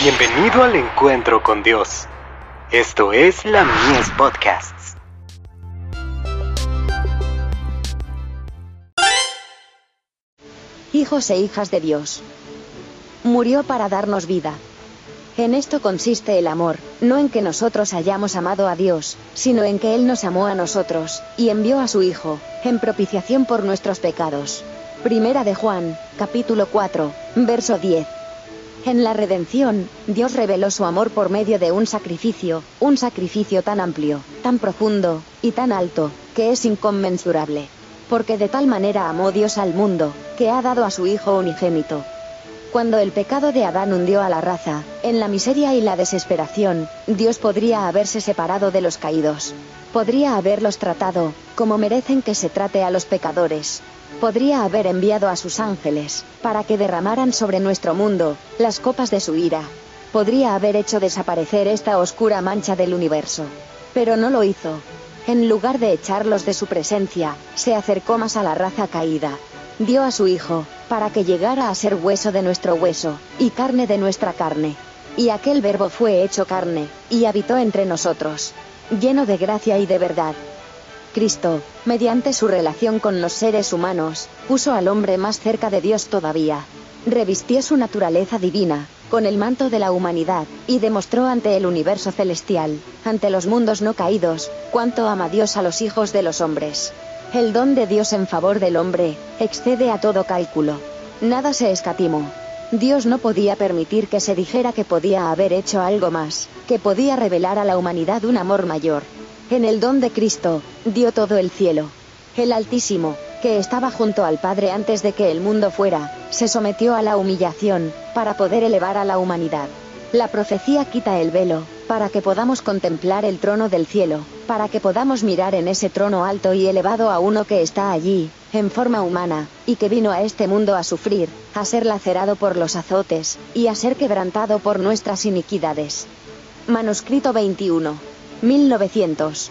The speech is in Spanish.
Bienvenido al encuentro con Dios. Esto es la Mies Podcasts. Hijos e hijas de Dios. Murió para darnos vida. En esto consiste el amor, no en que nosotros hayamos amado a Dios, sino en que Él nos amó a nosotros, y envió a su Hijo, en propiciación por nuestros pecados. Primera de Juan, capítulo 4, verso 10. En la redención, Dios reveló su amor por medio de un sacrificio, un sacrificio tan amplio, tan profundo, y tan alto, que es inconmensurable. Porque de tal manera amó Dios al mundo, que ha dado a su Hijo unigénito. Cuando el pecado de Adán hundió a la raza, en la miseria y la desesperación, Dios podría haberse separado de los caídos. Podría haberlos tratado, como merecen que se trate a los pecadores, podría haber enviado a sus ángeles, para que derramaran sobre nuestro mundo, las copas de su ira. Podría haber hecho desaparecer esta oscura mancha del universo. Pero no lo hizo. En lugar de echarlos de su presencia, se acercó más a la raza caída. Dio a su Hijo, para que llegara a ser hueso de nuestro hueso, y carne de nuestra carne. Y aquel verbo fue hecho carne, y habitó entre nosotros. Lleno de gracia y de verdad. Cristo, mediante su relación con los seres humanos, puso al hombre más cerca de Dios todavía. Revistió su naturaleza divina, con el manto de la humanidad, y demostró ante el universo celestial, ante los mundos no caídos, cuánto ama Dios a los hijos de los hombres. El don de Dios en favor del hombre, excede a todo cálculo. Nada se escatimó. Dios no podía permitir que se dijera que podía haber hecho algo más, que podía revelar a la humanidad un amor mayor, en el don de Cristo, dio todo el cielo. El Altísimo, que estaba junto al Padre antes de que el mundo fuera, se sometió a la humillación, para poder elevar a la humanidad. La profecía quita el velo, para que podamos contemplar el trono del cielo, para que podamos mirar en ese trono alto y elevado a uno que está allí, en forma humana, y que vino a este mundo a sufrir, a ser lacerado por los azotes, y a ser quebrantado por nuestras iniquidades. Manuscrito 21. 1900.